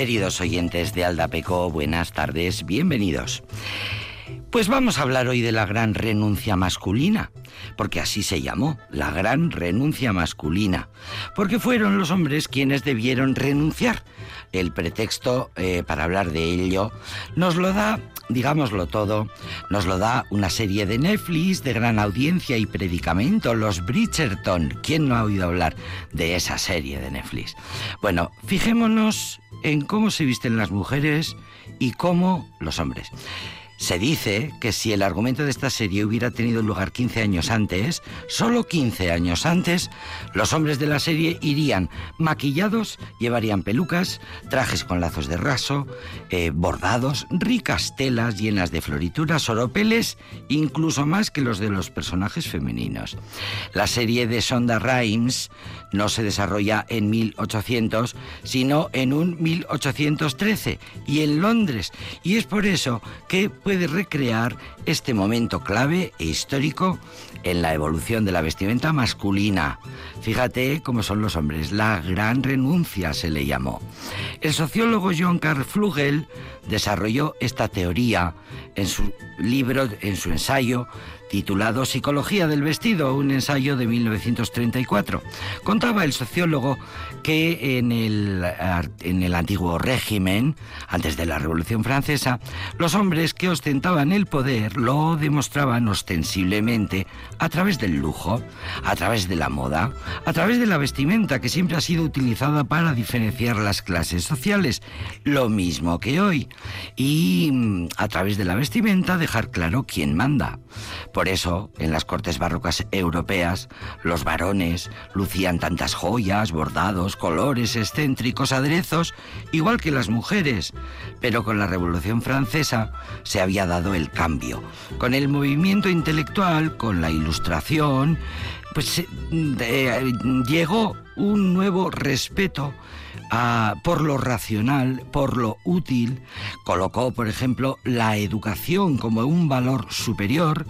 Queridos oyentes de Aldapeco, buenas tardes, bienvenidos. Pues vamos a hablar hoy de la gran renuncia masculina, porque así se llamó, la gran renuncia masculina, porque fueron los hombres quienes debieron renunciar. El pretexto eh, para hablar de ello nos lo da, digámoslo todo, nos lo da una serie de Netflix de gran audiencia y predicamento, los Bridgerton. ¿Quién no ha oído hablar de esa serie de Netflix? Bueno, fijémonos en cómo se visten las mujeres y cómo los hombres. Se dice que si el argumento de esta serie hubiera tenido lugar 15 años antes, solo 15 años antes, los hombres de la serie irían maquillados, llevarían pelucas, trajes con lazos de raso, eh, bordados, ricas telas llenas de florituras, oropeles, incluso más que los de los personajes femeninos. La serie de Sonda Rhimes no se desarrolla en 1800, sino en un 1813 y en Londres. Y es por eso que puede recrear este momento clave e histórico en la evolución de la vestimenta masculina. Fíjate cómo son los hombres. La gran renuncia se le llamó. El sociólogo John Carl Flugel desarrolló esta teoría en su libro, en su ensayo titulado Psicología del Vestido, un ensayo de 1934. Contaba el sociólogo que en el, en el antiguo régimen, antes de la Revolución Francesa, los hombres que ostentaban el poder lo demostraban ostensiblemente a través del lujo, a través de la moda, a través de la vestimenta que siempre ha sido utilizada para diferenciar las clases sociales, lo mismo que hoy, y mm, a través de la vestimenta dejar claro quién manda. Por eso, en las cortes barrocas europeas, los varones lucían tantas joyas, bordados, colores excéntricos, aderezos, igual que las mujeres. Pero con la Revolución Francesa se había dado el cambio. Con el movimiento intelectual, con la ilustración, pues eh, llegó un nuevo respeto por lo racional, por lo útil, colocó, por ejemplo, la educación como un valor superior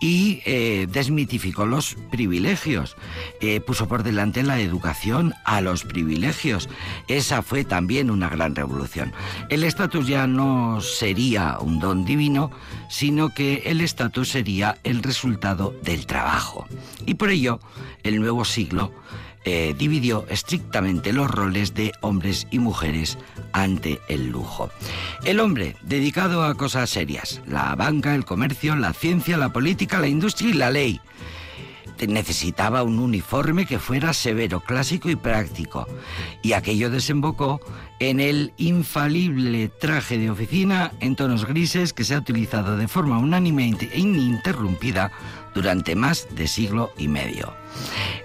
y eh, desmitificó los privilegios. Eh, puso por delante la educación a los privilegios. Esa fue también una gran revolución. El estatus ya no sería un don divino, sino que el estatus sería el resultado del trabajo. Y por ello, el nuevo siglo eh, dividió estrictamente los roles de hombres y mujeres ante el lujo. El hombre, dedicado a cosas serias, la banca, el comercio, la ciencia, la política, la industria y la ley necesitaba un uniforme que fuera severo, clásico y práctico. Y aquello desembocó en el infalible traje de oficina en tonos grises que se ha utilizado de forma unánime e ininterrumpida durante más de siglo y medio.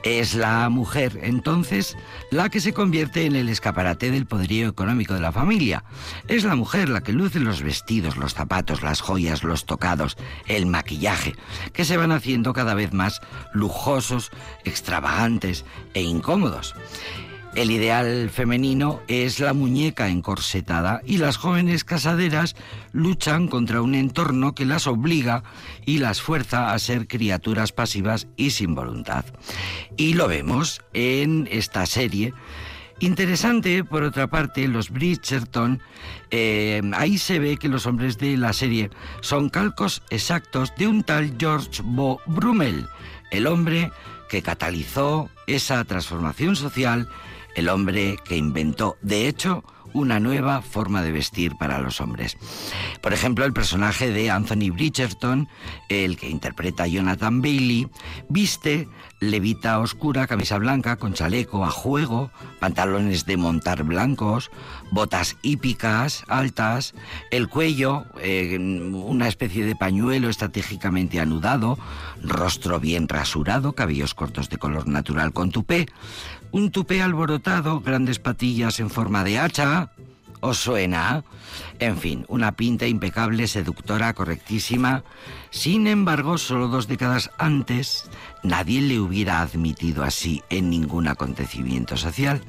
Es la mujer, entonces, la que se convierte en el escaparate del poderío económico de la familia. Es la mujer la que luce los vestidos, los zapatos, las joyas, los tocados, el maquillaje, que se van haciendo cada vez más lujosos, extravagantes e incómodos. El ideal femenino es la muñeca encorsetada y las jóvenes casaderas luchan contra un entorno que las obliga y las fuerza a ser criaturas pasivas y sin voluntad. Y lo vemos en esta serie. Interesante, por otra parte, los Bridgerton, eh, ahí se ve que los hombres de la serie son calcos exactos de un tal George Bo Brummel, el hombre que catalizó esa transformación social el hombre que inventó, de hecho, una nueva forma de vestir para los hombres. Por ejemplo, el personaje de Anthony Bridgerton, el que interpreta a Jonathan Bailey, viste levita oscura, camisa blanca con chaleco a juego, pantalones de montar blancos, botas hípicas altas, el cuello, eh, una especie de pañuelo estratégicamente anudado, rostro bien rasurado, cabellos cortos de color natural con tupé, un tupé alborotado, grandes patillas en forma de hacha. ¿Os suena? En fin, una pinta impecable, seductora, correctísima. Sin embargo, solo dos décadas antes, nadie le hubiera admitido así en ningún acontecimiento social.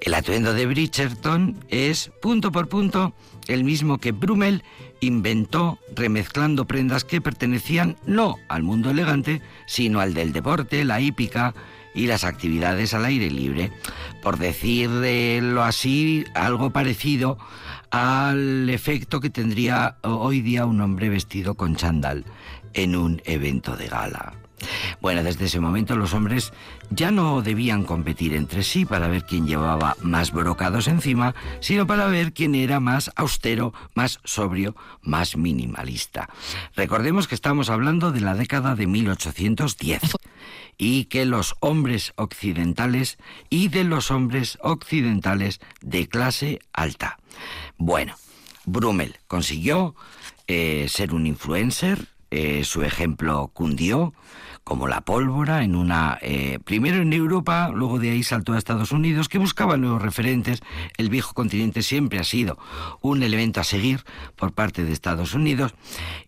El atuendo de Bridgerton es, punto por punto, el mismo que Brummel inventó remezclando prendas que pertenecían no al mundo elegante, sino al del deporte, la hípica y las actividades al aire libre. Por decirlo así, algo parecido al efecto que tendría hoy día un hombre vestido con chándal en un evento de gala. Bueno, desde ese momento los hombres ya no debían competir entre sí para ver quién llevaba más brocados encima, sino para ver quién era más austero, más sobrio, más minimalista. Recordemos que estamos hablando de la década de 1810 y que los hombres occidentales y de los hombres occidentales de clase alta. Bueno, Brummel consiguió eh, ser un influencer, eh, su ejemplo cundió, como la pólvora en una eh, primero en Europa, luego de ahí saltó a Estados Unidos, que buscaba nuevos referentes. El viejo continente siempre ha sido un elemento a seguir por parte de Estados Unidos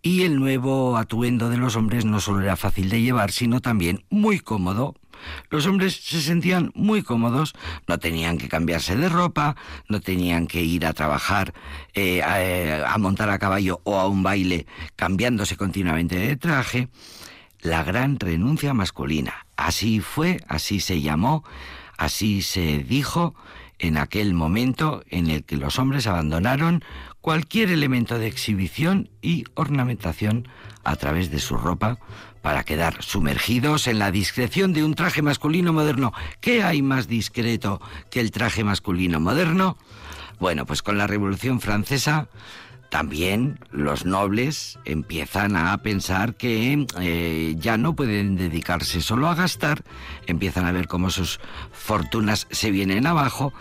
y el nuevo atuendo de los hombres no solo era fácil de llevar, sino también muy cómodo los hombres se sentían muy cómodos, no tenían que cambiarse de ropa, no tenían que ir a trabajar, eh, a, a montar a caballo o a un baile cambiándose continuamente de traje la gran renuncia masculina. Así fue, así se llamó, así se dijo en aquel momento en el que los hombres abandonaron cualquier elemento de exhibición y ornamentación a través de su ropa para quedar sumergidos en la discreción de un traje masculino moderno. ¿Qué hay más discreto que el traje masculino moderno? Bueno, pues con la Revolución Francesa también los nobles empiezan a pensar que eh, ya no pueden dedicarse solo a gastar, empiezan a ver cómo sus fortunas se vienen abajo,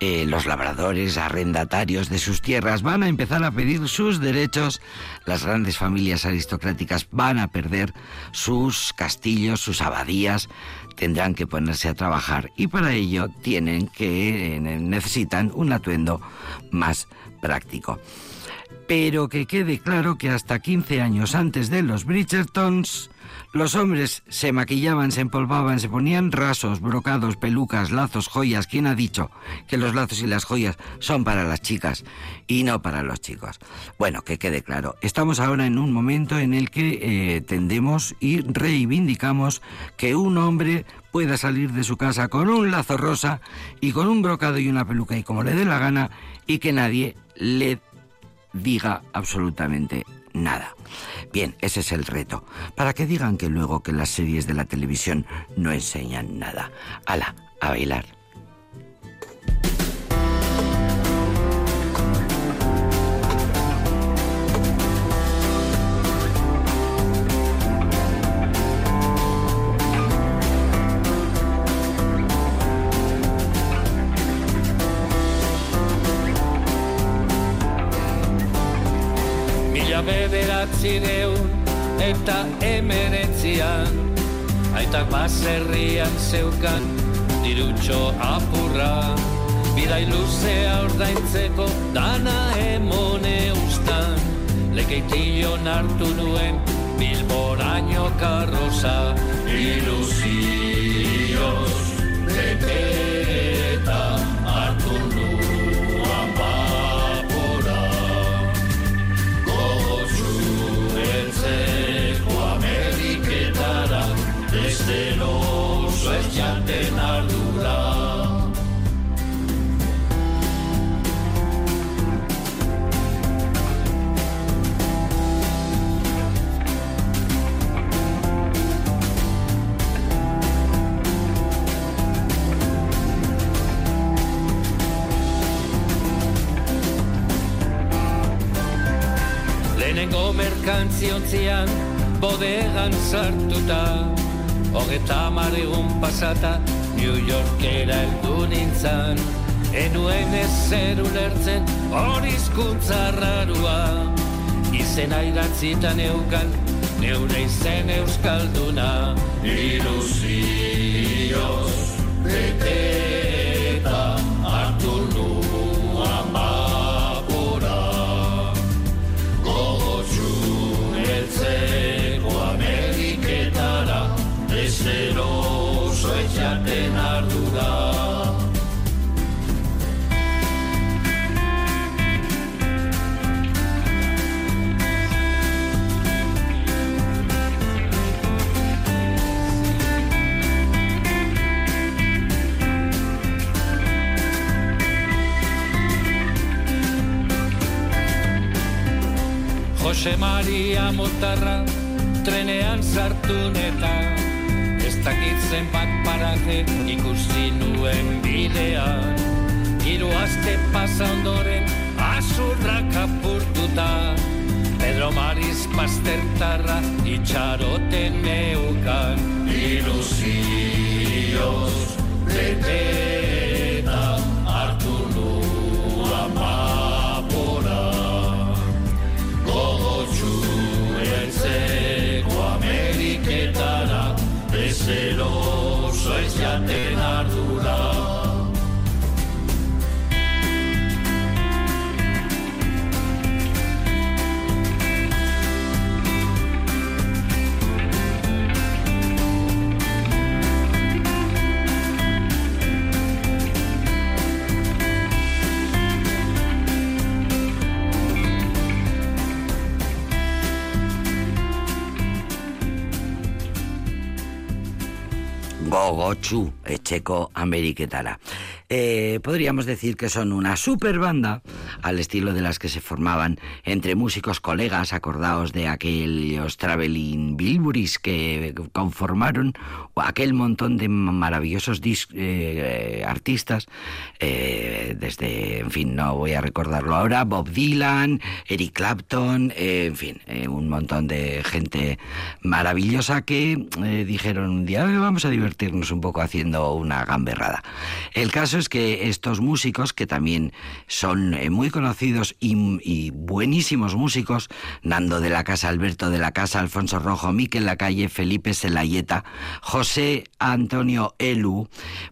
eh, los labradores, arrendatarios de sus tierras van a empezar a pedir sus derechos, las grandes familias aristocráticas van a perder sus castillos, sus abadías, tendrán que ponerse a trabajar y para ello tienen que eh, necesitan un atuendo más práctico pero que quede claro que hasta 15 años antes de los Bridgertons, los hombres se maquillaban, se empolvaban, se ponían rasos, brocados, pelucas, lazos, joyas. ¿Quién ha dicho que los lazos y las joyas son para las chicas y no para los chicos? Bueno, que quede claro. Estamos ahora en un momento en el que eh, tendemos y reivindicamos que un hombre pueda salir de su casa con un lazo rosa y con un brocado y una peluca y como le dé la gana y que nadie le diga absolutamente nada. Bien, ese es el reto. Para que digan que luego que las series de la televisión no enseñan nada. Ala, a bailar. Bederatzireun eta emeretzian Aitak baserrian zeukan dirutxo apurra. Bidai luzea ordaintzeko dana emone ustan. Lekeition hartu nuen bilboraino karroza Ilusioz bodegan sartuta Hogeta marigun pasata New Yorkera eldu nintzan Enuen ezer ulertzen horizkuntza rarua. Izena idatzitan eukan Neure izen euskalduna. Ilusioz beteta Motarra trenean sartu neta. Ez dakitzen bat parate ikusi nuen bidean. Hiru aste pasa ondoren azurra kapurtuta. Pedro Maris Pastertarra itxaroten neukan. Ilusioz beteta Leonardo gogotsu etxeko Ameriketara. Eh, podríamos decir que son una super banda al estilo de las que se formaban entre músicos colegas, acordados de aquellos Traveling Bilburys que conformaron aquel montón de maravillosos eh, artistas, eh, desde, en fin, no voy a recordarlo ahora, Bob Dylan, Eric Clapton, eh, en fin, eh, un montón de gente maravillosa que dijeron un día, vamos a divertirnos un poco haciendo una gamberrada. El caso es que estos músicos, que también son eh, muy conocidos y, buenísimos músicos, Nando de la Casa, Alberto de la Casa, Alfonso Rojo, Miquel Lacalle, Felipe Selayeta, José Antonio Elu,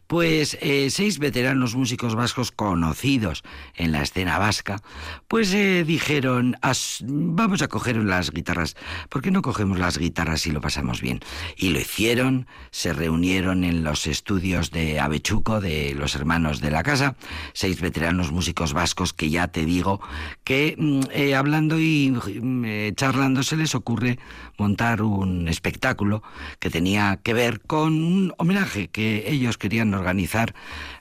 pues eh, seis veteranos músicos vascos conocidos en la escena vasca, pues eh, dijeron, vamos a coger las guitarras, ¿por qué no cogemos las guitarras y lo pasamos bien? Y lo hicieron, se reunieron en los estudios de Avechuco, de los hermanos de la casa, seis veteranos músicos vascos que ya te digo que mm, eh, hablando y eh, charlando se les ocurre montar un espectáculo que tenía que ver con un homenaje que ellos querían organizar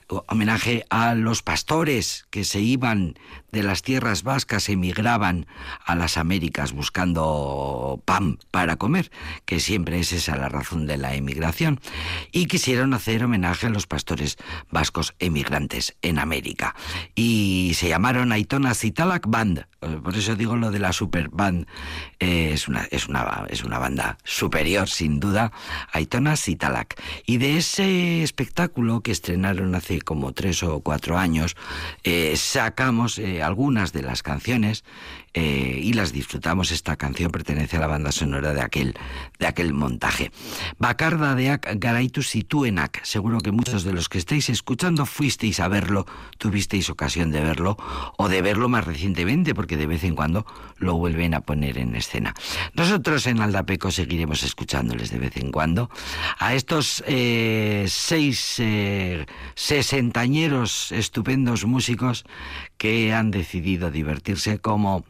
homenaje a los pastores que se iban de las tierras vascas, emigraban a las Américas buscando pan para comer, que siempre es esa la razón de la emigración, y quisieron hacer homenaje a los pastores vascos emigrantes en América. Y se llamaron Aitona Citalak Band, por eso digo lo de la super band, eh, es, una, es, una, es una banda superior sin duda, Aitona Citalak. Y de ese espectáculo que estrenaron hace como tres o cuatro años, eh, sacamos eh, algunas de las canciones eh, y las disfrutamos. Esta canción pertenece a la banda sonora de aquel, de aquel montaje. Bacarda de Garaitu. Seguro que muchos de los que estáis escuchando fuisteis a verlo, tuvisteis ocasión de verlo o de verlo más recientemente, porque de vez en cuando lo vuelven a poner en escena. Nosotros en Aldapeco seguiremos escuchándoles de vez en cuando a estos eh, seis eh, sesentañeros estupendos músicos que han decidido divertirse como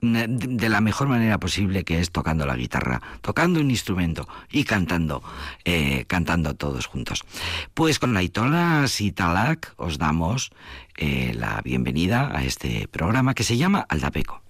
de la mejor manera posible que es tocando la guitarra, tocando un instrumento y cantando, eh, cantando todos juntos. Pues con la Itona Sitalak os damos eh, la bienvenida a este programa que se llama Aldapeco.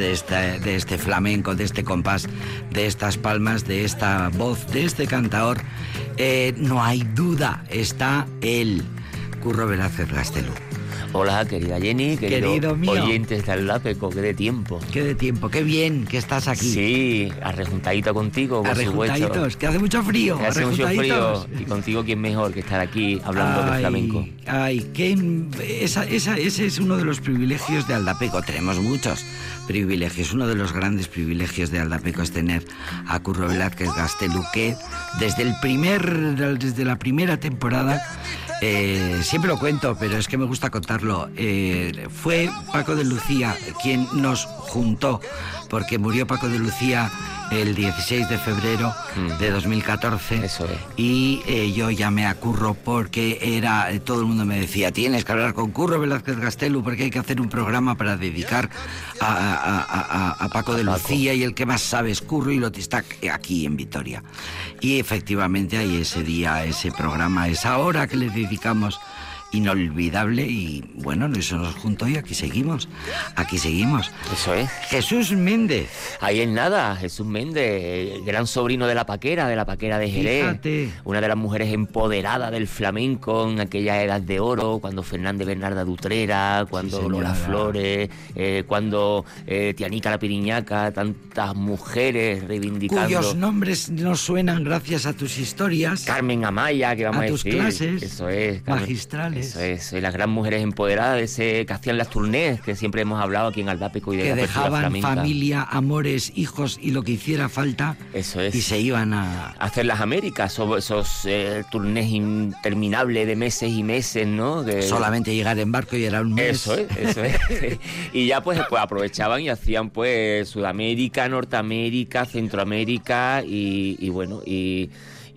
De, esta, de este flamenco, de este compás, de estas palmas, de esta voz, de este cantaor, eh, no hay duda, está él, Curro Velázquez Gastelú. Hola, querida Jenny, querido, Querido oyentes de Aldapeco, que de tiempo. Qué de tiempo, qué bien que estás aquí. Sí, arrejuntadito contigo, por supuesto. que hace mucho frío. Que hace mucho frío y contigo quién mejor que estar aquí hablando de flamenco. Ay, qué, esa, esa- ese es uno de los privilegios de Aldapeco. Tenemos muchos privilegios. Uno de los grandes privilegios de Aldapeco es tener a Curro Velázquez Gastelú, que desde, el primer, desde la primera temporada, eh, siempre lo cuento, pero es que me gusta contarlo, eh, fue Paco de Lucía quien nos juntó, porque murió Paco de Lucía el 16 de febrero Mm. de 2014 Eso es. y eh, yo llamé a Curro porque era eh, todo el mundo me decía tienes que hablar con Curro Velázquez Gastelu porque hay que hacer un programa para dedicar a, a- a- a- a Paco de Paco. Lucía y el que más sabe es Curro y lo está aquí en Vitoria y efectivamente hay ese día ese programa esa hora que le dedicamos sacrificamos inolvidable y bueno eso nos juntó y aquí seguimos aquí seguimos Eso es. Jesús Méndez Ahí en nada, Jesús Méndez, el gran sobrino de la Paquera, de la Paquera de Jerez. Fíjate. Una de las mujeres empoderadas del flamenco en aquella edad de oro, cuando Fernández Bernarda Dutrera, cuando señora. Lola Flores, eh, cuando eh, Tianica la Piriñaca, tantas mujeres reivindicando. cuyos nombres nos suenan gracias a tus historias Carmen Amaya, que vamos A a, tus decir. clases Eso es. Carmen- magistrales. Eso es. eh, Las gran mujeres empoderadas ese, que hacían las turnés, que siempre hemos hablado aquí en Aldápico y de que la dejaban flamenca. familia, amores, hijos y lo que hiciera falta Eso es. y se iban a... hacer las Américas, o esos eh, turnés interminables de meses y meses, ¿no? Solamente llegar en barco y era un mes. Eso es, eso es. y ya pues, pues aprovechaban y hacían pues Sudamérica, Norteamérica, Centroamérica y, y bueno, y,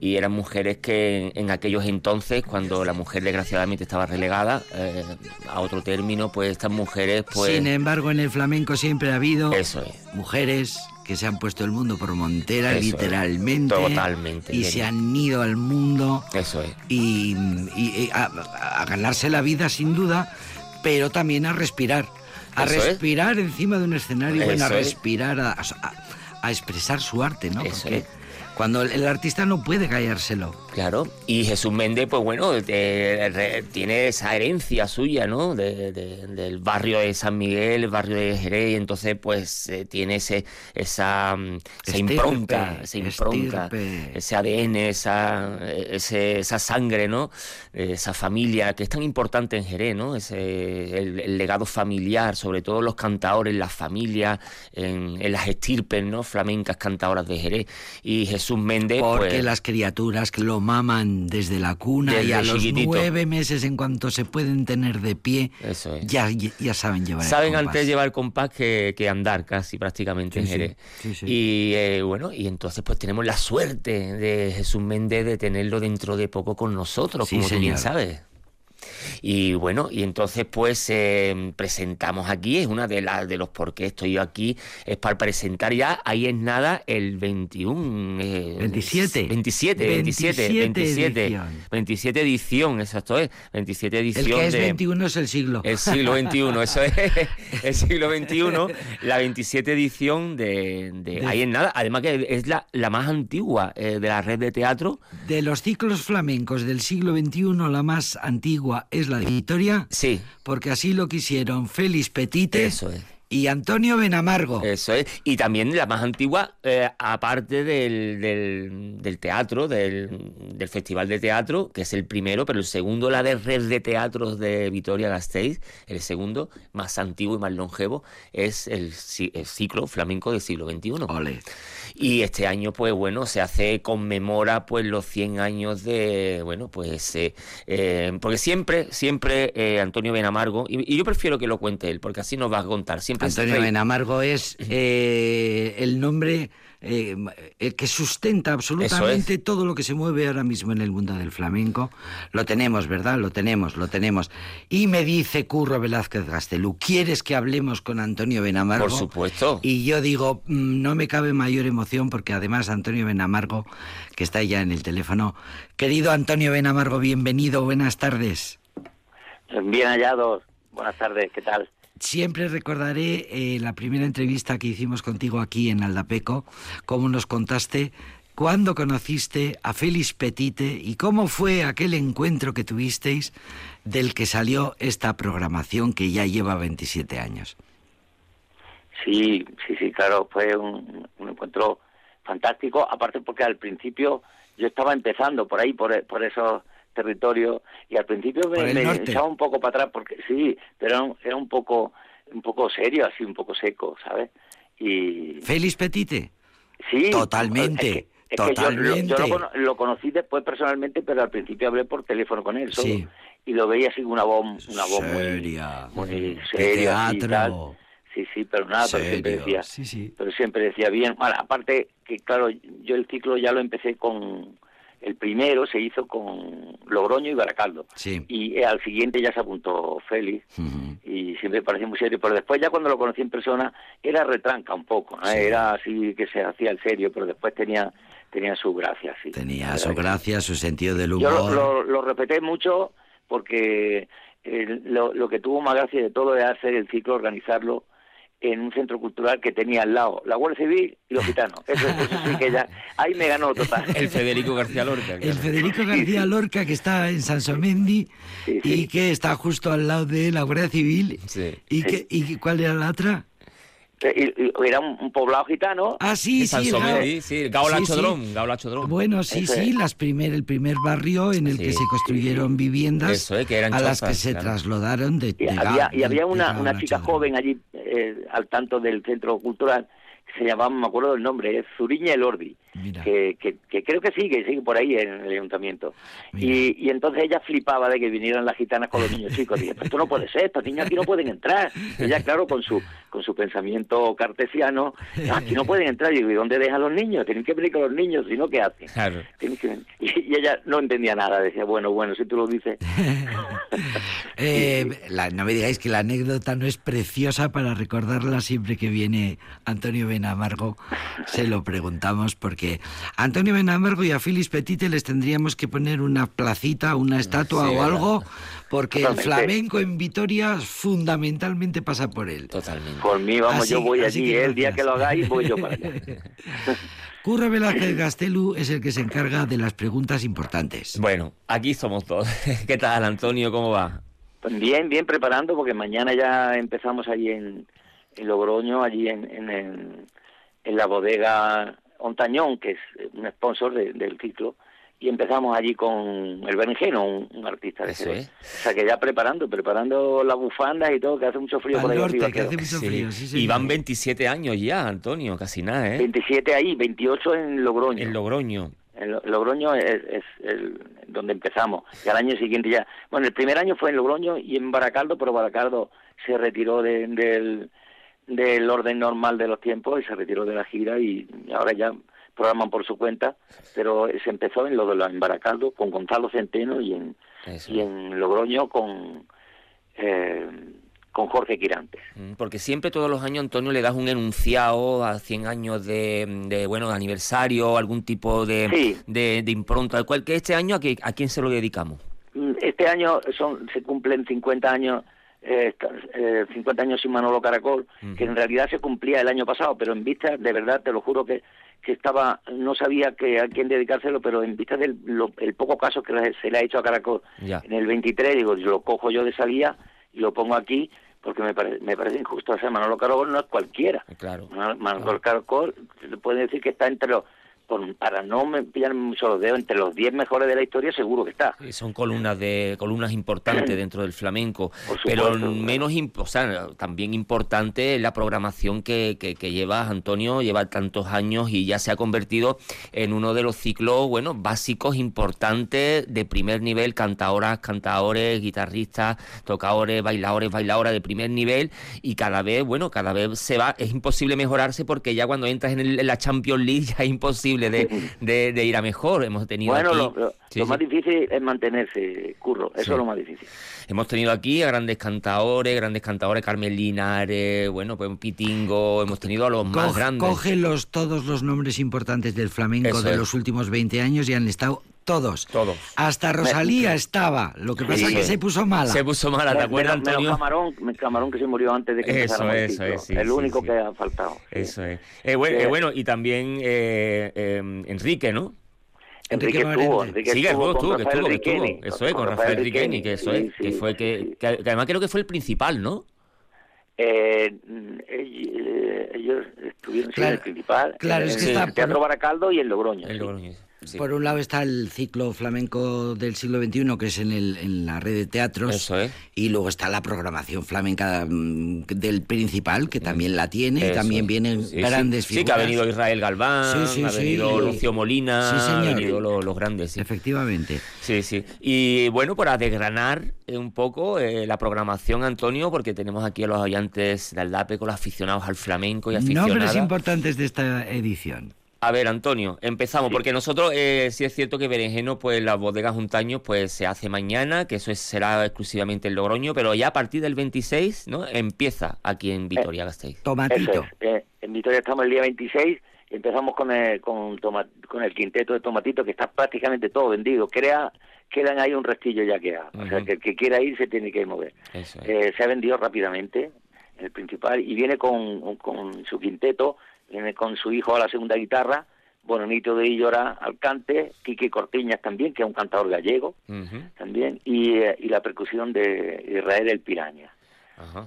y eran mujeres que en, en aquellos entonces, cuando la mujer desgraciadamente estaba relegada eh, a otro término, pues estas mujeres pues... Sin embargo, en el flamenco siempre ha habido Eso es. mujeres que se han puesto el mundo por montera, Eso es. literalmente. Totalmente, Y se han ido al mundo Eso es. y, y- y a, a ganarse la vida sin duda, pero también a respirar. A Eso es. respirar encima de un escenario, bueno, a respirar, a, a- a expresar su arte, ¿no? Eso Porque es. Cuando el, artista no puede callárselo. Claro, y Jesús Méndez, pues bueno, tiene esa herencia suya, ¿no? De- de- del barrio de San Miguel, el barrio de Jerez, y entonces pues eh, tiene ese, esa, mm, esa Estirpe, impronta, esa impronta, estirpe. ese ADN, esa, ese- esa sangre, ¿no? Esa familia que es tan importante en Jerez, ¿no? Ese, el, el legado familiar, sobre todo los cantadores, las familias, en, en las estirpes, ¿no? Flamencas cantadoras de Jerez. Y Jesús Méndez, Porque pues... las criaturas que lo maman desde la cuna y a los chiquitito. nueve meses, en cuanto se pueden tener de pie, Eso es. ya, ya saben llevar el Saben compás. antes llevar compás que, que andar casi prácticamente en Sí, Jerez. sí, sí. Y eh, bueno, y entonces pues tenemos la suerte de Jesús Méndez de tenerlo dentro de poco con nosotros, como tú bien sabes. Y bueno, y entonces pues eh, presentamos aquí, es una de las de los por qué estoy yo aquí, es para presentar ya, ahí es nada, el 21. eh, 27. 27, 27, 27 27, edición. 27 edición, exacto es, 27 El edición que es de... 21 es el siglo. El siglo XXI, eso es, el siglo XXI, la 27 edición de, de De- Ahí en Nada, además que es la, la más antigua eh, de la red de teatro. De los ciclos flamencos del siglo XXI, la más antigua es la de Vitoria, Sí, porque así lo quisieron Félix Petite eso es. y Antonio Benamargo. Eso es. Y también la más antigua, eh, aparte del, del, del teatro, del, del Festival de Teatro, que es el primero, pero el segundo, la de Red de Teatros de Vitoria Gasteiz, el segundo, más antiguo y más longevo, es el, el ciclo flamenco del siglo XXI. Ole. Y este año, pues bueno, se hace, conmemora pues los 100 años de, bueno, pues, eh, eh, porque siempre, siempre eh, Antonio Benamargo, y, y yo prefiero que lo cuente él, porque así nos va a contar, siempre Antonio Benamargo es eh, el nombre eh, el que sustenta absolutamente todo lo que se mueve ahora mismo en el mundo del flamenco. Lo tenemos, ¿verdad? Lo tenemos, lo tenemos. Y me dice Curro Velázquez Gastelú, ¿quieres que hablemos con Antonio Benamargo? Por supuesto. Y yo digo, mm, no me cabe mayor emoción porque además Antonio Benamargo, que está ya en el teléfono. Querido Antonio Benamargo, bienvenido, buenas tardes. Bien hallados. Buenas tardes, ¿qué tal? Siempre recordaré eh, la primera entrevista que hicimos contigo aquí en Aldapeco, cómo nos contaste cuándo conociste a Félix Petite y cómo fue aquel encuentro que tuvisteis del que salió esta programación que ya lleva 27 años. Sí, sí, sí, claro, fue un, encuentro fantástico, aparte porque al principio yo estaba empezando por ahí, por, por esos territorios, y al principio me, echaba un poco para atrás, porque sí, pero era un, era un poco un poco serio, así, un poco seco, ¿sabes? Y Félix Petite. sí, Totalmente, es que- es que yo lo- yo, totalmente. lo, cono- lo conocí después personalmente, pero al principio hablé por teléfono con él solo, Sí. y lo veía así una voz, una voz muy, Seria. muy De seria, teatro. tal. Sí, sí, pero nada, pero siempre decía, Sí, sí. pero siempre decía bien. Bueno, aparte que claro, yo el ciclo ya lo empecé con el primero se hizo con Logroño y Baracaldo Sí. y eh, al siguiente ya se apuntó Félix y siempre parecía muy serio, pero después ya cuando lo conocí en persona era retranca un poco, ¿no? Sí. era así que se hacía el serio, pero después tenía tenía su gracia, sí. Tenía su gracia, su sentido del yo humor. lo, lo, lo respeté mucho porque eh, lo, lo que tuvo más gracia de todo era hacer el ciclo, organizarlo en un centro cultural que tenía al lado la Guardia Civil y los gitanos. Eso, eso sí que ya... Ahí me ganó total. El Federico García Lorca. El claro. Federico García Lorca, que está en Sansomendi Sí, y que está justo al lado de la Guardia Civil. Sí. ¿Y, Sí. que, ¿Y cuál era la otra? Y- y- Era un, un poblado gitano. Ah, sí, sí. sí, Gaula Sí. Chodrón, Gaula Chodrón. Bueno, sí, Eso sí, es. las primer, el primer barrio en el que se construyeron viviendas Eso es, que eran a las que se claro. trasladaron de, Y de había, Gao- y había de una, una chica Chodrón. joven allí eh, al tanto del centro cultural que se llamaba, me acuerdo del nombre, es Zuriña Elordi. Que, que, que creo que sigue, sigue por ahí en el ayuntamiento. Y, y entonces ella flipaba de que vinieran las gitanas con los niños chicos. Dije, "Pero esto no puede ser, estos niños aquí no pueden entrar. Ella, claro, con su con su pensamiento cartesiano, aquí no pueden entrar. Y digo, ¿y dónde dejan los niños? Tienen que venir con los niños, si no, ¿qué hacen? Claro. Que. Y, y ella no entendía nada, decía, bueno, bueno, si tú lo dices. Eh, la- no me digáis que la anécdota no es preciosa para recordarla siempre que viene Antonio Benamargo. Se lo preguntamos porque a Antonio Benamargo y a Félix Petite les tendríamos que poner una placita, una estatua Sí, o ¿verdad? algo, porque el Totalmente. flamenco en Vitoria fundamentalmente pasa por él. Totalmente. Por mí, vamos, Así- yo voy así allí, que ¿eh? el día que lo hagáis, voy yo para allá. Curro Velázquez Gastelu es el que se encarga de las preguntas importantes. Bueno, aquí somos todos. ¿Qué tal, Antonio? ¿Cómo va? Bien, bien preparando, porque mañana ya empezamos allí en, en Logroño, allí en, en, en- en la bodega Ontañón, que es un sponsor de- del ciclo, y empezamos allí con el Berenjeno, un, un artista de Eso Jerez. es. O sea que ya preparando, preparando las bufandas y todo, que hace mucho frío Al por ahí norte, arriba. que hace mucho Sí. frío, sí, y van 27 años ya, Antonio, casi nada, ¿eh? 27 ahí, 28 en Logroño. En Logroño. En Lo- Logroño es, es el, donde empezamos. Y al año siguiente ya. Bueno, el primer año fue en Logroño y en Baracaldo, pero Baracaldo se retiró de- del, del orden normal de los tiempos y se retiró de la gira y ahora ya programan por su cuenta. Pero se empezó en lo de la, en Baracaldo con Gonzalo Centeno y en, Eso. y en Logroño con, eh, con Jorge Quirantes. Mm, Porque siempre todos los años, Antonio, le das un enunciado a 100 años de, de, bueno, de aniversario, algún tipo de, Sí. de, de impronta. ¿Cuál que este año a, qué- a quién se lo dedicamos? Mm, Este año son se cumplen 50 años, eh, eh, 50 años sin Manolo Caracol, que en realidad se cumplía el año pasado, pero en vista, de verdad, te lo juro que, que estaba, no sabía que a quién dedicárselo, pero en vista del lo- el poco caso que se le ha hecho a Caracol Ya. en el 23, digo, lo cojo yo de salida y lo pongo aquí, porque me, pare- me parece injusto. O sea, Manolo Caracol no es cualquiera. Claro. Manolo Manolo Caracol, se puede decir que está entre los por- para no me pillarme mucho los dedos, entre los 10 mejores de la historia seguro que está. Eh, Son columnas de columnas importantes dentro del flamenco, pero menos, o sea, también importante la programación que, que, que lleva Antonio, lleva tantos años y ya se ha convertido en uno de los ciclos, bueno, básicos importantes de primer nivel, cantadoras, cantadores, guitarristas, tocadores, bailadores, bailadoras de primer nivel y cada vez, bueno, cada vez se va, es imposible mejorarse porque ya cuando entras en, el- en la Champions League ya es imposible de, de- de ir a mejor. Hemos tenido Bueno, aquí- lo, lo- Sí, lo sí. más difícil es mantenerse, curro, eso Sí. es lo más difícil. Hemos tenido aquí a grandes cantadores, grandes cantadores, Carmen Linares, bueno, pues Pitingo, hemos tenido a los más grandes. coge los, todos los nombres importantes del flamenco Eso de es. los últimos 20 años y han estado todos. Todos. Hasta Rosalía estaba. Lo que pasa Sí, es que se puso mala. Se puso mala, ¿te Me- acuerdas, Antonio? Camarón, me- Camarón que se murió antes de que Eso eso es, sí, el sí, único sí. que ha faltado. sí. Eso es. Eh, bueno, Sí. eh, bueno, y también eh, eh, Enrique Enrique, ¿no? Enrique estuvo, Morente. Enrique Sí, que estuvo estuvo, con que Rafael estuvo, que estuvo. Eso es, con Rafael Riqueni, que eso es, sí, que fue sí, que, sí. que- que además creo que fue el principal, ¿no? Eh, ell- ellos estuvieron Claro, en el principal, claro, en, es en que el está Teatro Baracaldo y en Logroño. El. Logroño, sí. Por un lado está el ciclo flamenco del siglo XXI, que es en, el, en la red de teatros. Eso es. Y luego está la programación flamenca mm, del principal, que también la tiene. y Eso también vienen Sí, grandes sí. figuras. Sí, que ha venido Israel Galván, ha venido Lucio Molina, han venido los, los grandes. Efectivamente. Sí, sí. Y bueno, para desgranar eh, un poco eh, la programación, Antonio, porque tenemos aquí a los oyentes de Aldape con los aficionados al flamenco y aficionadas. Nombres importantes de esta edición. A ver, Antonio, empezamos, porque nosotros eh, sí es cierto que Berenjeno, pues las bodegas Juntaños, pues se hace mañana, que eso es- será exclusivamente en Logroño, pero ya a partir del 26, ¿no? Empieza aquí en Vitoria-Gasteiz. Eso Tomatito. es. Eh, en Vitoria estamos el día 26 y empezamos con el, con, toma- con el quinteto de tomatito que está prácticamente todo vendido. Crea, quedan ahí un restillo ya que O sea, que el que quiera ir se tiene que mover. Eso es. Eh, se ha vendido rápidamente el principal y viene con, con su quinteto, con su hijo a la segunda guitarra, Bononito de Illora al cante, Quique Cortiñas también, que es un cantador gallego también, y, eh, y la percusión de Israel el Piraña.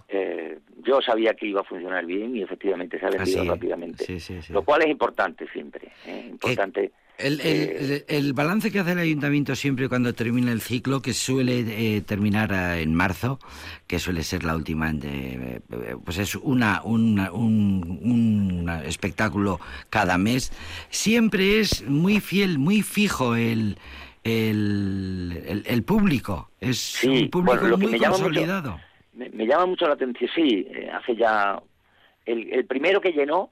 Eh, yo sabía que iba a funcionar bien y efectivamente se ha vendido Así es. rápidamente. Sí, sí, sí. Lo cual es importante siempre. ¿eh? Importante. El, el- eh, el- el balance que hace el ayuntamiento siempre cuando termina el ciclo, que suele eh, terminar ah, en marzo, que suele ser la última, eh, pues es una, una- un, un espectáculo cada mes, siempre es muy fiel, muy fijo el, el, el- público. Es Sí, un público bueno, lo que muy me llama mucho- consolidado. Me, me llama mucho la atención, sí, eh, hace ya... El, el primero que llenó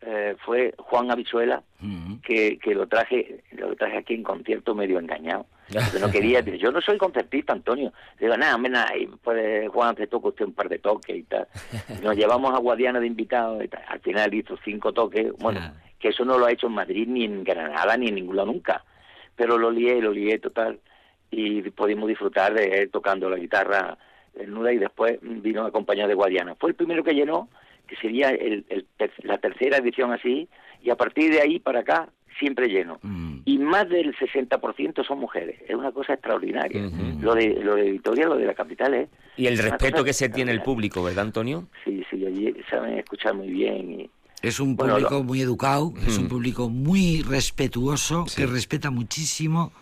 eh, fue Juan Avizuela, Ujú. que, que lo traje lo traje aquí en concierto medio engañado. Porque no quería, dice, yo no soy concertista, Antonio. Digo, nada, hombre, nada, y pues Juan te toca usted un par de toques y tal. Nos llevamos a Guadiana de invitados y tal. Al final hizo cinco toques, bueno, Ya. que eso no lo ha hecho en Madrid, ni en Granada, ni en ningún lado nunca. Pero lo lié, lo lié total, y pudimos disfrutar de él tocando la guitarra desnuda y después vino acompañado de Guadiana. Fue el primero que llenó, que sería el, el ter- la tercera edición así, y a partir de ahí para acá siempre lleno. Mm. Y más del 60% son mujeres. Es una cosa extraordinaria. Lo de lo de Vitoria, lo de la capital es... Y el respeto que se tiene el público, ¿verdad, Antonio? Sí, sí, allí saben escuchar muy bien. Y, Es un Bueno, público lo- muy educado, es un Mm. público muy respetuoso, Sí. que respeta muchísimo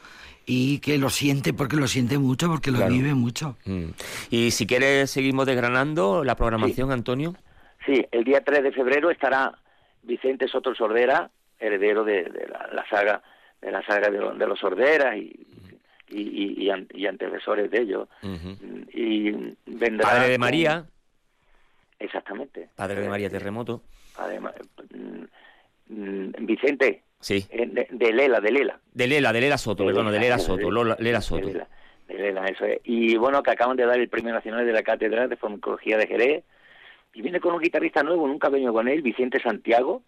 y que lo siente porque lo siente mucho, porque lo Claro. vive mucho. Mm. Y si quieres, seguimos desgranando la programación, Antonio. Sí, el día 3 de febrero estará Vicente Soto Sordera, heredero de, de la, la saga de la saga de, lo- de los Sorderas y, y, y, y an- y antecesores de ellos. Ujú. Y vendrá Padre de con- María, Exactamente. padre de María Terremoto. Además, mm, mm, Vicente, Sí. eh, de, de Lela, de Lela. De Lela, de Lela Soto, perdón, de Lela Soto, Lola- Lela De Soto. Lela, de Lela, eso es. Y bueno, que acaban de dar el Premio Nacional de la Cátedra de Farmacología de Jerez. Y viene con un guitarrista nuevo, nunca he venido con él, Vicente Santiago.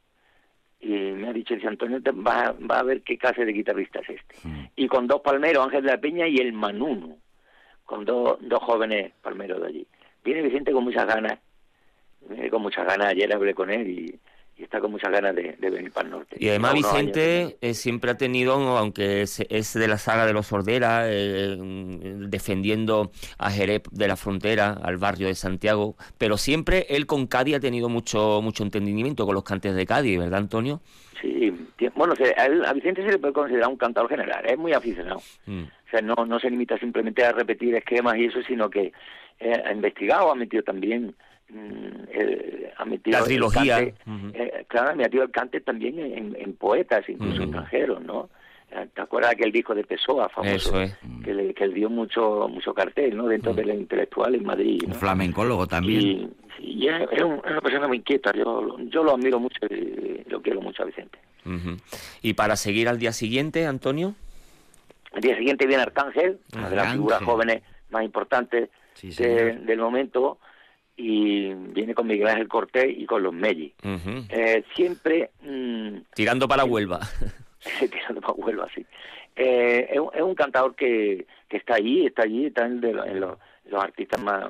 Y me ha dicho, dice Antonio, va, va a ver qué clase de guitarrista es este. Mm. Y con dos palmeros, Ángel de la Peña y el Manuno, con dos, dos jóvenes palmeros de allí. Viene Vicente con muchas ganas, viene con muchas ganas, ayer hablé con él y, y está con muchas ganas de, de venir para el norte. Y además Vicente eh, siempre ha tenido, aunque es, es de la saga de los Sordera, eh, mm, defendiendo a Jerez de la frontera, al barrio de Santiago, pero siempre él con Cádiz ha tenido mucho mucho entendimiento con los cantes de Cádiz, ¿verdad, Antonio? Sí, bueno, a, él- a Vicente se le puede considerar un cantador general, es muy aficionado. Mm. O sea, no, no se limita simplemente a repetir esquemas y eso, sino que eh, ha investigado, ha metido también, mm, el- ha metido La el trilogía. cante, Ujú. eh, claro, ha metido el cante también en, en poetas, incluso extranjeros, ¿no? Eh, ¿Te acuerdas aquel disco de Pessoa, famoso? Eso es. Que le, que le dio mucho mucho cartel, ¿no? Dentro Mm. de la intelectual en Madrid, Un flamencólogo también. Y, y es, es un- es una persona muy inquieta, yo, yo lo admiro mucho y lo quiero mucho a Vicente. Y para seguir al día siguiente, Antonio. El día siguiente viene Arcángel, una de las figuras jóvenes más importantes Sí, de- señor. del momento, y viene con Miguel Ángel Cortés y con los Melli. Eh, siempre mm, Tirando para Huelva. tirando para Huelva, así. Eh, es, un- es un cantador que, que está allí, está allí, está en, de en los, los artistas más,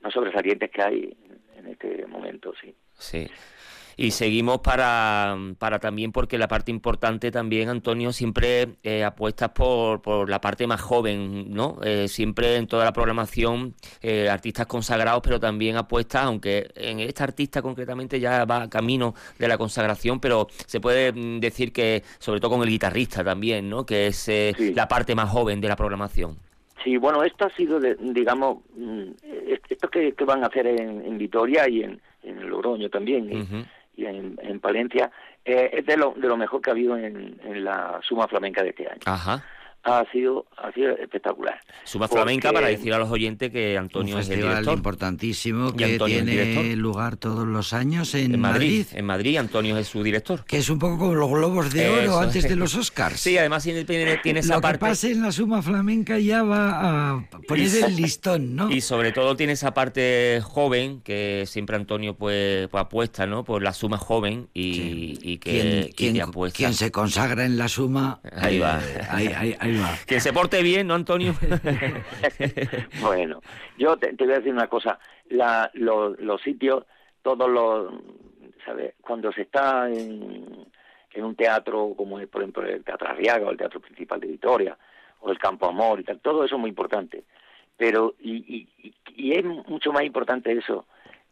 más sobresalientes que hay en este momento, sí. Sí. Y seguimos para, para también, porque la parte importante también, Antonio, siempre eh, apuestas por, por la parte más joven, ¿no? Eh, siempre en toda la programación, eh, artistas consagrados, pero también apuestas, aunque en esta artista concretamente ya va camino de la consagración, pero se puede mm, decir que, sobre todo con el guitarrista también, ¿no? Que es eh, Sí. la parte más joven de la programación. Sí, bueno, esto ha sido, de- digamos, mm, est- esto que, que van a hacer en, en Vitoria y en, en Logroño también, Ujú. Y en, en Palencia, eh, es de lo, de lo mejor que ha habido en, en la suma flamenca de este año. Ajá. Ha sido, ha sido espectacular. Suma Porque- flamenca para decir a los oyentes que Un Antonio es el director. importantísimo que tiene lugar todos los años en, En Madrid, Madrid, en Madrid, Antonio es su director. que es un poco como los globos de oro Eso. antes de los Oscars. Sí, además tiene, tiene- esa Lo que parte. pase en la suma flamenca ya va a poner el listón, ¿no? Y sobre todo tiene esa parte joven que siempre Antonio pues, pues apuesta, ¿no? Por la suma joven y, y que, ¿Quién, y quién- que apuesta. quién se consagra en la suma? Ahí va. eh, ahí, ahí- ahí va. Que se porte bien, ¿no, Antonio? bueno, yo te, te voy a decir una cosa. La, lo- los sitios, todos los, ¿sabes? Cuando se está en, en un teatro como es, por ejemplo, el Teatro Arriaga o el Teatro Principal de Vitoria o el Campo Amor y tal, todo eso es muy importante. Pero, y, y, y- y es mucho más importante eso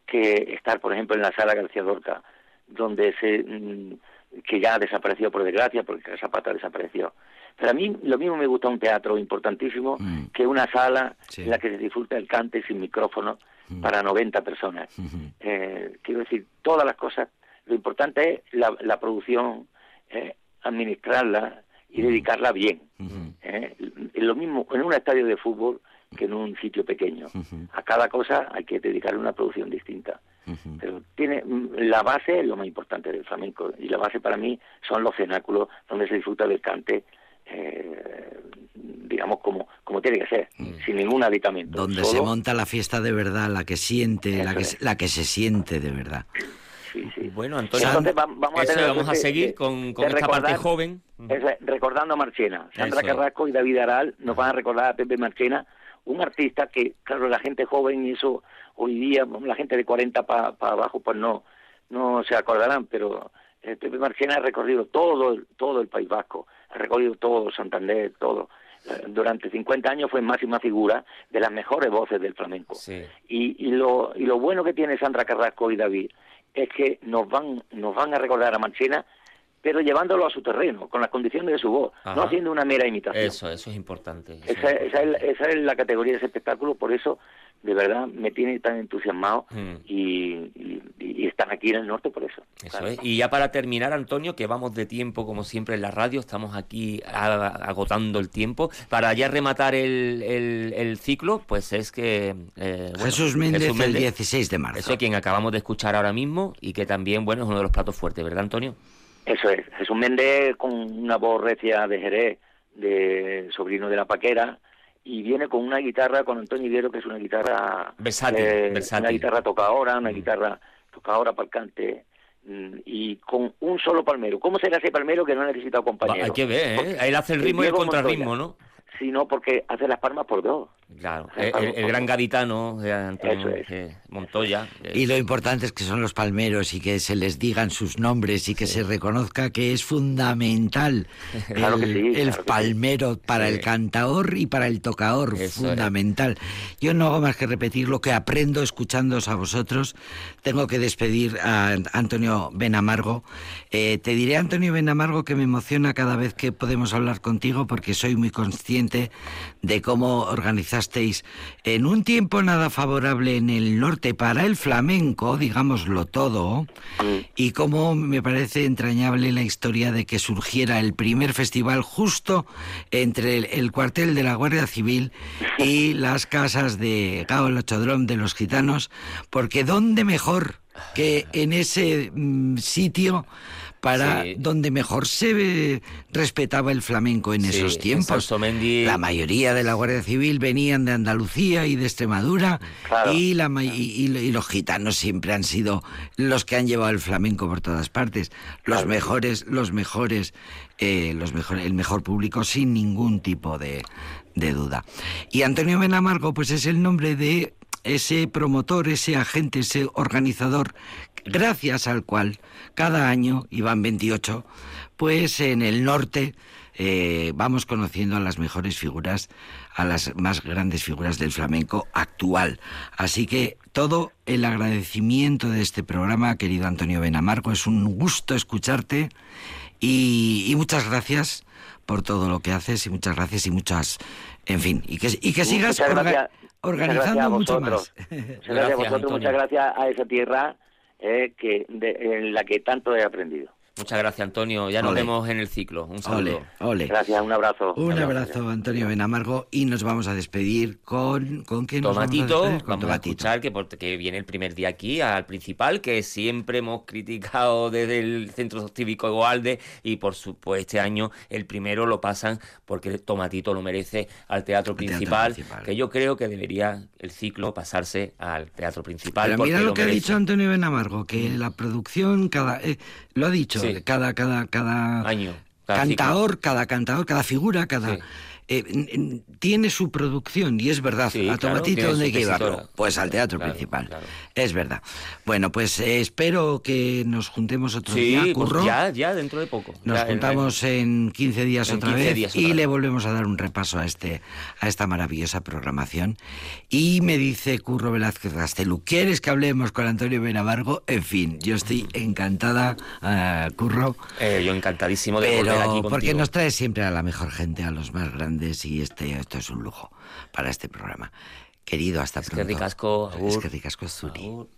que estar, por ejemplo, en la Sala García Dorca, donde se, mm, que ya desapareció por desgracia, porque Zapata desapareció. Pero a mí lo mismo me gusta un teatro importantísimo Mm. que una sala Sí. en la que se disfruta el cante sin micrófono para 90 personas. Eh, quiero decir, todas las cosas, lo importante es la, la producción, eh, administrarla y dedicarla bien. Eh, lo mismo en un estadio de fútbol que en un sitio pequeño. A cada cosa hay que dedicarle una producción distinta. Pero tiene mm, la base es lo más importante del flamenco y la base para mí son los cenáculos donde se disfruta del cante, eh, digamos como como tiene que ser, sin ningún aditamento. Mm. Donde Solo- se monta la fiesta de verdad, la que siente, la que, es. se- la que se siente de verdad. Sí, sí. bueno, Antonio, Entonces, vamos a eso, tener vamos a de- seguir de- con, con de esta parte joven. Es, recordando a Marchena. Sandra Eso. Carrasco y David Aral nos van a recordar a Pepe Marchena, un artista que, claro, la gente joven y eso, hoy día, la gente de 40 para abajo, pues no no se acordarán, pero eh, Pepe Marchena ha recorrido todo, el- todo el País Vasco, ha recorrido todo Santander, todo. Eh, Durante 50 años fue máxima figura de las mejores voces del flamenco. Sí. Y, y, lo, y lo bueno que tiene Sandra Carrasco y David es que nos van, nos van a recordar a Marchena, pero llevándolo a su terreno, con las condiciones de su voz, Ajá. no haciendo una mera imitación. Eso, eso es importante. eso Esa, es esa es, la- esa es la categoría de ese espectáculo, por eso de verdad me tiene tan entusiasmado Mm. y, y- y están aquí en el norte por eso. Eso Claro. es. Y ya para terminar, Antonio, que vamos de tiempo como siempre en la radio, estamos aquí a- agotando el tiempo. Para ya rematar el, el- el ciclo, pues es que... eh, bueno, Jesús Méndez Jesús el Méndez, 16 de marzo. Eso es quien acabamos de escuchar ahora mismo y que también, bueno, es uno de los platos fuertes, ¿verdad, Antonio? Eso es. Jesús Méndez con una voz recia de Jerez, de sobrino de la Paquera, y viene con una guitarra con Antonio Higuero, que es una guitarra... eh, Versátil, versátil. Una guitarra tocadora, una guitarra tocadora para el cante, mm, y con un solo palmero. ¿Cómo será ese palmero que no necesita compañero? hay que ver, ¿eh? Porque Él hace el ritmo y el contrarritmo. ¿no? sino porque hace las palmas por dos. Claro, el, el gran gaditano de Antonio es. eh, Montoya. eh, Y lo importante es que son los palmeros y que se les digan sus nombres y que se reconozca que es fundamental Claro que el, sí, el claro que sí. palmero para Sí. el cantaor y para el tocaor, Eso es. fundamental. Yo no hago más que repetir lo que aprendo escuchándoos a vosotros. Tengo que despedir a Antonio Benamargo. Eh, te diré, Antonio Benamargo, que me emociona cada vez que podemos hablar contigo porque soy muy consciente de cómo organizasteis en un tiempo nada favorable en el norte para el flamenco, digámoslo todo, y cómo me parece entrañable la historia de que surgiera el primer festival justo entre el, el cuartel de la Guardia Civil y las casas de Gao el Chodrón de los gitanos, porque ¿dónde mejor que en ese mm, sitio para Sí. donde mejor se respetaba el flamenco en Sí, esos tiempos? La mayoría de la Guardia Civil venían de Andalucía y de Extremadura Claro. y, la, ma- y, y- y los gitanos siempre han sido los que han llevado el flamenco por todas partes. Los Claro. mejores, los mejores, eh, los mejores, el mejor público sin ningún tipo de, de duda. Y Antonio Benamargo, pues es el nombre de ese promotor, ese agente, ese organizador, gracias al cual cada año, y van 28, pues en el norte eh, vamos conociendo a las mejores figuras, a las más grandes figuras del flamenco actual. Así que todo el agradecimiento de este programa, querido Antonio Benamarco, es un gusto escucharte y, y muchas gracias por todo lo que haces y muchas gracias y muchas, en fin, y que, y que sigas orga- organizando muchas gracias a mucho más. Muchas gracias, a Gracias, vosotros, Antonio. muchas gracias a esa tierra eh, que de- en la que tanto he aprendido. Muchas gracias, Antonio. Ya nos Ole. vemos en el ciclo. Un saludo. Ole, ole. Gracias, un abrazo. Un abrazo, Antonio Benamargo, y nos vamos a despedir con... ¿Con quién nos Tomatito, vamos a despedir? Con vamos a Tomatito. escuchar que, viene el primer día aquí al principal, que siempre hemos criticado desde el Centro Cívico de Goalde y por supuesto este año el primero lo pasan porque Tomatito lo merece al Teatro Al Teatro Principal, que yo creo que debería el ciclo pasarse al Teatro Principal. Pero mira lo que ha dicho Antonio Benamargo, que la producción, cada... eh, lo ha dicho, Sí. cada, cada, cada... Año, cada cantaor, cada cantaor, cada figura, cada... Sí. Eh, tiene su producción y es verdad. Sí, a claro, Tomatito tiene dónde hay que llevarlo. Pues al teatro Claro, principal. claro. Es verdad. Bueno, pues eh, espero que nos juntemos otro Sí, día, pues Curro. ya, ya, dentro de poco. Nos Ya, en- juntamos en 15 días en otra 15 vez días y otra vez. le volvemos a dar un repaso a este a esta maravillosa programación. Y me dice Curro Velázquez Gastelu, ¿quieres que hablemos con Antonio Benavargo? En fin, yo estoy encantada, ah, Curro, Eh, yo encantadísimo de volver aquí pero contigo. porque nos trae siempre a la mejor gente, a los más grandes y este esto es un lujo para este programa. Querido, hasta Es que pronto. ricasco, agur. Es que ricasco, Zuri. Agur.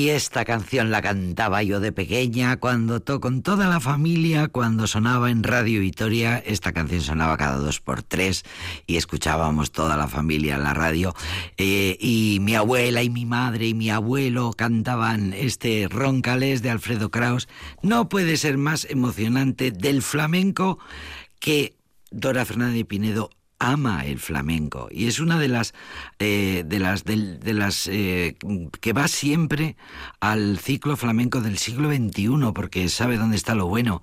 Y esta canción la cantaba yo de pequeña, cuando to con toda la familia, cuando sonaba en Radio Vitoria, esta canción sonaba cada dos por tres y escuchábamos toda la familia en la radio. Eh, y mi abuela y mi madre y mi abuelo cantaban este Roncales de Alfredo Kraus. No puede ser más emocionante del flamenco que Dora Fernández de Pinedo ama el flamenco y es una de las eh, de las del- de, las eh, que va siempre al ciclo flamenco del siglo XXI porque sabe dónde está lo bueno.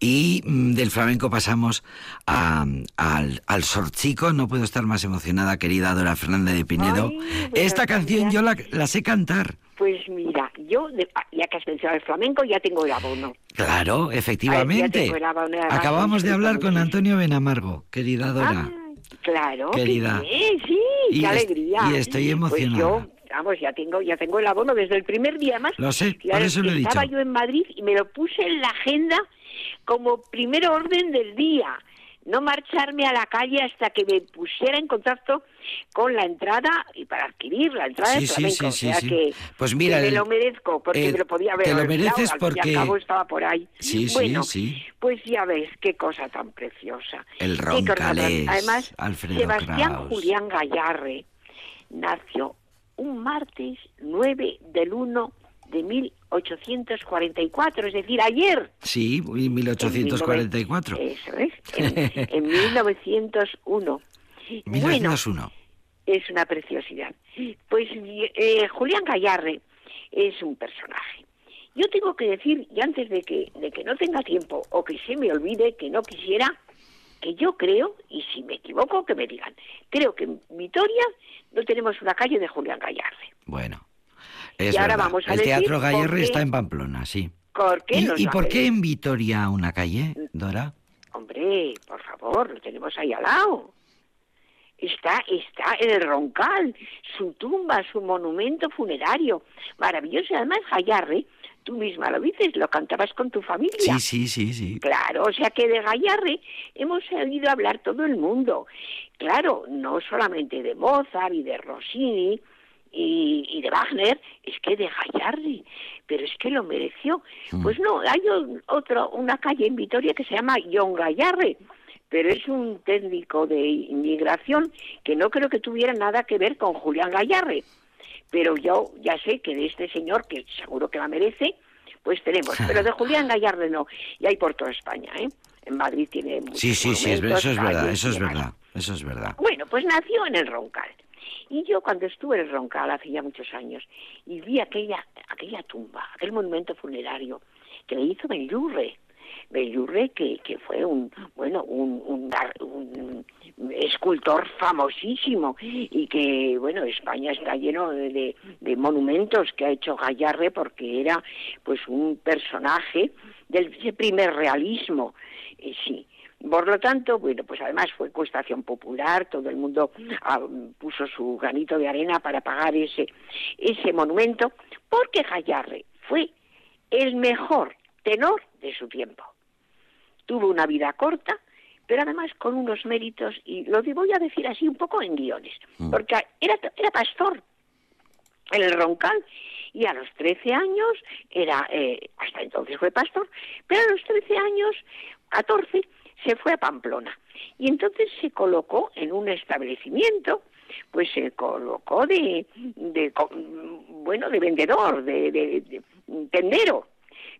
Y mm, del flamenco pasamos a- al, al sorchico. No puedo estar más emocionada querida Dora Fernández de Pinedo. Ay, esta canción yo la, la sé cantar. Pues mira, yo, de- ah, ya que has mencionado el flamenco, ya tengo el abono. claro efectivamente tengo el abono de la radio, acabamos de hablar con. Antonio Benamargo querida Dora. Ah, claro, Querida. sí, Y qué alegría. y estoy emocionada. Pues yo, vamos, ya tengo, ya tengo el abono desde el primer día más. Lo sé, por eso lo he Estaba dicho. yo en Madrid y me lo puse en la agenda como primer orden del día. No marcharme a la calle hasta que me pusiera en contacto con la entrada y para adquirir la entrada Sí, sí, flamenco. sí, o sí, sea sí. que, Pues mira, que me lo merezco porque eh, me lo podía haber te lo mereces y porque- al cabo estaba por ahí. Sí, sí, bueno, sí. pues ya ves qué cosa tan preciosa. El Roncalés, Además, Alfredo Sebastián Kraus. Julián Gallarre nació un martes 9 del 1 de 1844, es decir, ayer. Sí, y 1844. En 19- Eso es, en, en 1901. Bueno, 1901. es una preciosidad. Pues eh, Julián Gallarre es un personaje. Yo tengo que decir, y antes de que, de que no tenga tiempo o que se me olvide, que no quisiera, que yo creo, y si me equivoco, que me digan, creo que en Vitoria no tenemos una calle de Julián Gallarre. Bueno, es Y ahora verdad. vamos a El Teatro Gallarre qué- está en Pamplona, sí. ¿Por qué ¿Y, y por qué en Vitoria una calle, Dora? Hombre, por favor, lo tenemos ahí al lado. Está, está en el Roncal, su tumba, su monumento funerario. Maravilloso. Además, Gallarre, tú misma lo dices, lo cantabas con tu familia. Sí, sí, sí, sí. Claro, o sea que de Gallarre hemos oído hablar todo el mundo. Claro, no solamente de Mozart y de Rossini y, y de Wagner, es que de Gallarre, pero es que lo mereció. Mm. Pues no, hay un- otro, una calle en Vitoria que se llama John Gallarre, pero es un técnico de inmigración que no creo que tuviera nada que ver con Julián Gallarre. Pero yo ya sé que de este señor, que seguro que la merece, pues tenemos. Pero de Julián Gallarre no. Y hay por toda España, ¿eh? En Madrid tiene muchos Sí, sí, sí, eso es eso verdad, eso es verdad. Bueno, pues nació en el Roncal. Y yo cuando estuve en el Roncal hace ya muchos años y vi aquella, aquella tumba, aquel monumento funerario que le hizo Benlurre Bellurre, que, que fue un, bueno, un, un, un escultor famosísimo y que, bueno, España está lleno de, de, monumentos que ha hecho Gallarre porque era, pues, un personaje del primer realismo, eh, sí. Por lo tanto, bueno, pues además fue cuestación popular, todo el mundo ah, puso su granito de arena para pagar ese, ese monumento, porque Gallarre fue el mejor tenor de su tiempo. Tuvo una vida corta, pero además con unos méritos, y lo voy a decir así un poco en guiones, mm. porque era, era pastor en el Roncal y a los 13 años era, eh, hasta entonces fue pastor, pero a los 13 años, 14, se fue a Pamplona y entonces se colocó en un establecimiento pues se colocó de, de bueno de vendedor de, de tendero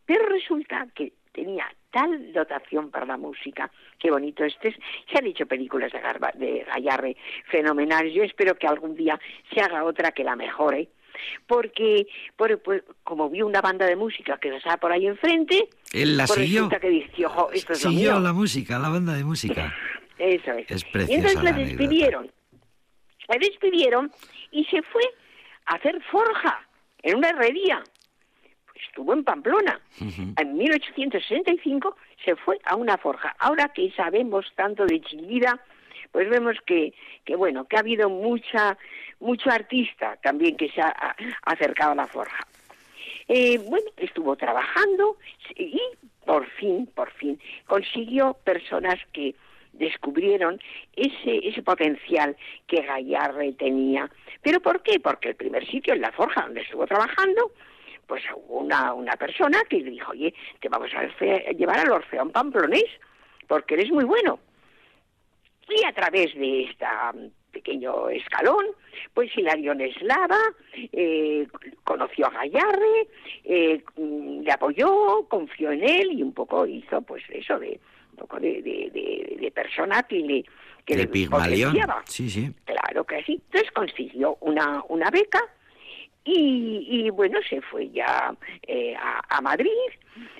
pero resulta que tenía tal dotación para la música, qué bonito este es. Se han hecho películas de, Garba, de Gallarre fenomenales. Yo espero que algún día se haga otra que la mejore. Porque, por, pues, como vi una banda de música que estaba por ahí enfrente, él la pues siguió. que dice, Ojo, esto es siguió la música, la banda de música. Eso es. Es preciosa y entonces la despidieron. Le despidieron y se fue a hacer forja en una herrería estuvo en Pamplona. En 1865 se fue a una forja. Ahora que sabemos tanto de Chillida, pues vemos que, que bueno, que ha habido mucha, mucho artista también que se ha, acercado a la forja. Eh, bueno, estuvo trabajando y por fin, por fin, consiguió personas que descubrieron ese, ese potencial que Gallarre tenía. ¿Pero por qué? Porque el primer sitio en la forja donde estuvo trabajando pues una, una persona que le dijo, oye, te vamos a llevar al Orfeón Pamplonés, porque eres muy bueno. Y a través de este pequeño escalón, pues Hilario Neslava eh, conoció a Gallarre, eh, le apoyó, confió en él y un poco hizo pues eso de un poco de, de, de, persona que le que de le Sí, sí. Claro que sí. Entonces consiguió una, una beca y, bueno, se fue ya eh, a, Madrid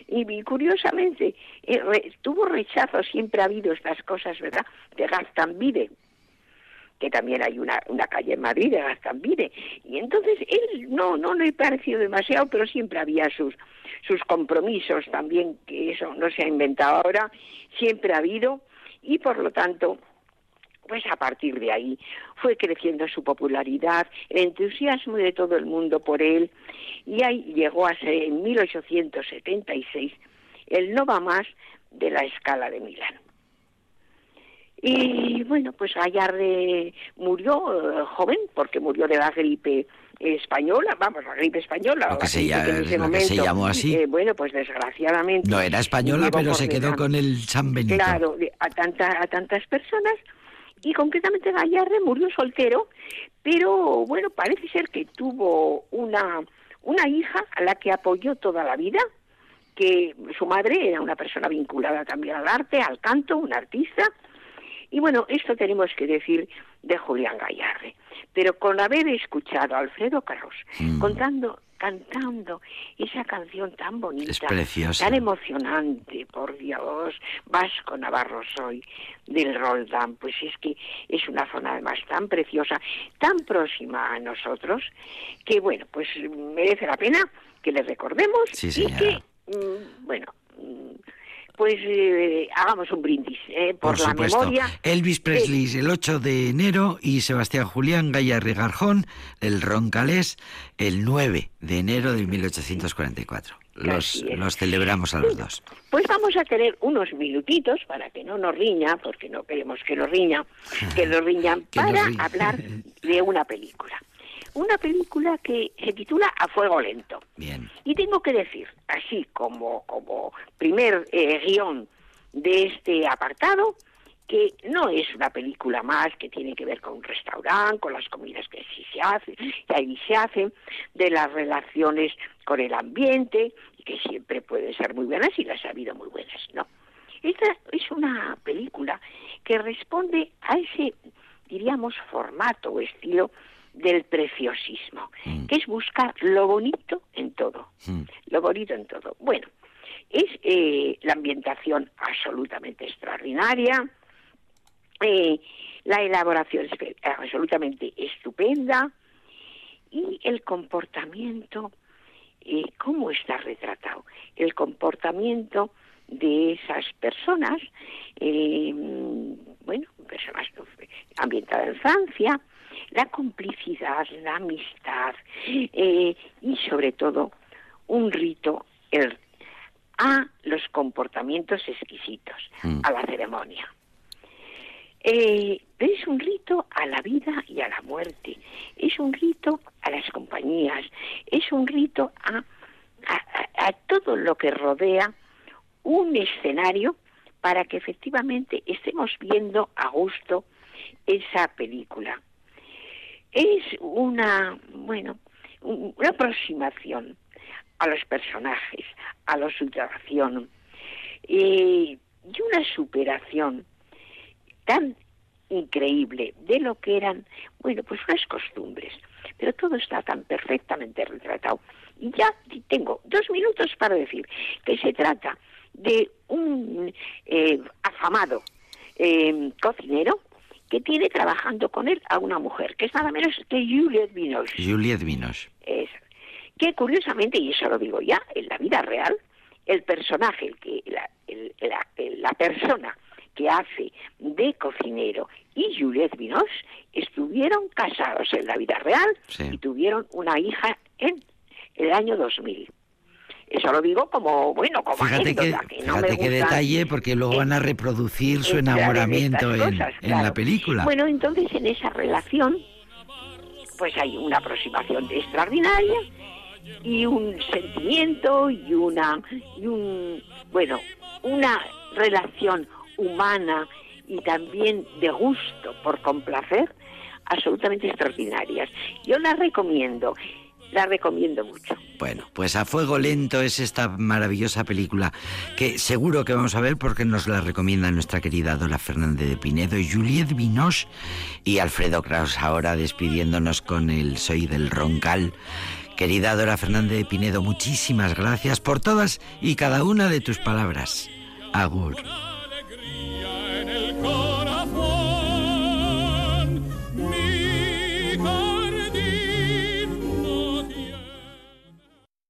y, curiosamente eh, tuvo rechazo, siempre ha habido estas cosas, ¿verdad? De Gastambide, que también hay una, una calle en Madrid de Gastambide. Y entonces él no, no le pareció demasiado, pero siempre había sus, sus compromisos también, que eso no se ha inventado ahora, siempre ha habido, y por lo tanto pues a partir de ahí fue creciendo su popularidad, el entusiasmo de todo el mundo por él, y ahí llegó a ser en 1876 el no va más de la escala de Milán. Y bueno, pues Gallarde murió eh, joven, porque murió de la gripe española, vamos, la gripe española. Lo que, se, llamó así. Eh, bueno, pues desgraciadamente. No era española, pero se quedó con el San Benito. Claro, a, tanta, a tantas personas y concretamente Gallarre murió soltero, pero bueno, parece ser que tuvo una, una hija a la que apoyó toda la vida, que su madre era una persona vinculada también al arte, al canto, un artista. Y bueno, esto tenemos que decir de Julián Gallarre. Pero con haber escuchado a Alfredo Kraus mm. contando cantando esa canción tan bonita, tan emocionante, por Dios, Vasco Navarro soy, del Roldán, pues es que es una zona además tan preciosa, tan próxima a nosotros, que bueno, pues merece la pena que le recordemos y que, mm, bueno, mm, pues eh, hagamos un brindis eh, por, la memoria. Elvis Presley el 8 de enero y Sebastián Julián Gallarre Garjón, el Roncalés, el 9 de enero de 1844. Los, los celebramos a los dos. Pues vamos a tener unos minutitos para que no nos riña, porque no queremos que nos riña, que nos riñan, para hablar de una película una película que se titula A Fuego Lento. Bien. Y tengo que decir, así como, como primer eh, guion de este apartado, que no es una película más que tiene que ver con un restaurante, con las comidas que sí se hacen, que ahí se hacen, de las relaciones con el ambiente, que siempre pueden ser muy buenas y las ha habido muy buenas, ¿no? Esta es una película que responde a ese, diríamos, formato o estilo del preciosismo, mm. que es buscar lo bonito en todo, mm. lo bonito en todo. Bueno, Es eh, la ambientación absolutamente extraordinaria, eh, la elaboración es absolutamente estupenda y el comportamiento, eh, ¿cómo está retratado? El comportamiento de esas personas, eh, bueno, personas ambientadas en Francia, la complicidad, la amistad eh, y sobre todo un rito el, a los comportamientos exquisitos, Mm. a la ceremonia. Eh, es un rito a la vida y a la muerte, es un rito a las compañías, es un rito a, a, a- a todo lo que rodea un escenario para que efectivamente estemos viendo a gusto esa película. Es una, bueno, un- una aproximación a los personajes, a la situación eh, y una superación tan increíble de lo que eran, bueno, pues unas costumbres. Pero todo está tan perfectamente retratado. Y ya tengo dos minutos para decir que se trata de un eh, afamado eh, cocinero que tiene trabajando con él a una mujer, que es nada menos que Juliette Binoche. Juliette Vinos. Es, que curiosamente, y eso lo digo ya, en la vida real, el personaje, el que, la, el- la- la persona que hace de cocinero y Juliette Binoche estuvieron casados en la vida real Sí. y tuvieron una hija en el año 2000. Eso lo digo como, bueno, como Fíjate anécdota, que no me fíjate qué detalle, porque luego eh, van a reproducir su enamoramiento en, cosas, en claro. la película. Bueno, entonces en esa relación, pues hay una aproximación extraordinaria y un sentimiento y una, y un, bueno, una relación humana y también de gusto por complacer absolutamente extraordinarias. Yo la recomiendo, la recomiendo mucho. Bueno, pues a fuego lento es esta maravillosa película que seguro que vamos a ver porque nos la recomienda nuestra querida Dora Fernández de Pinedo, Juliette Binoche y Alfredo Kraus ahora despidiéndonos con el Soy del Roncal. Querida Dora Fernández de Pinedo, muchísimas gracias por todas y cada una de tus palabras. Agur.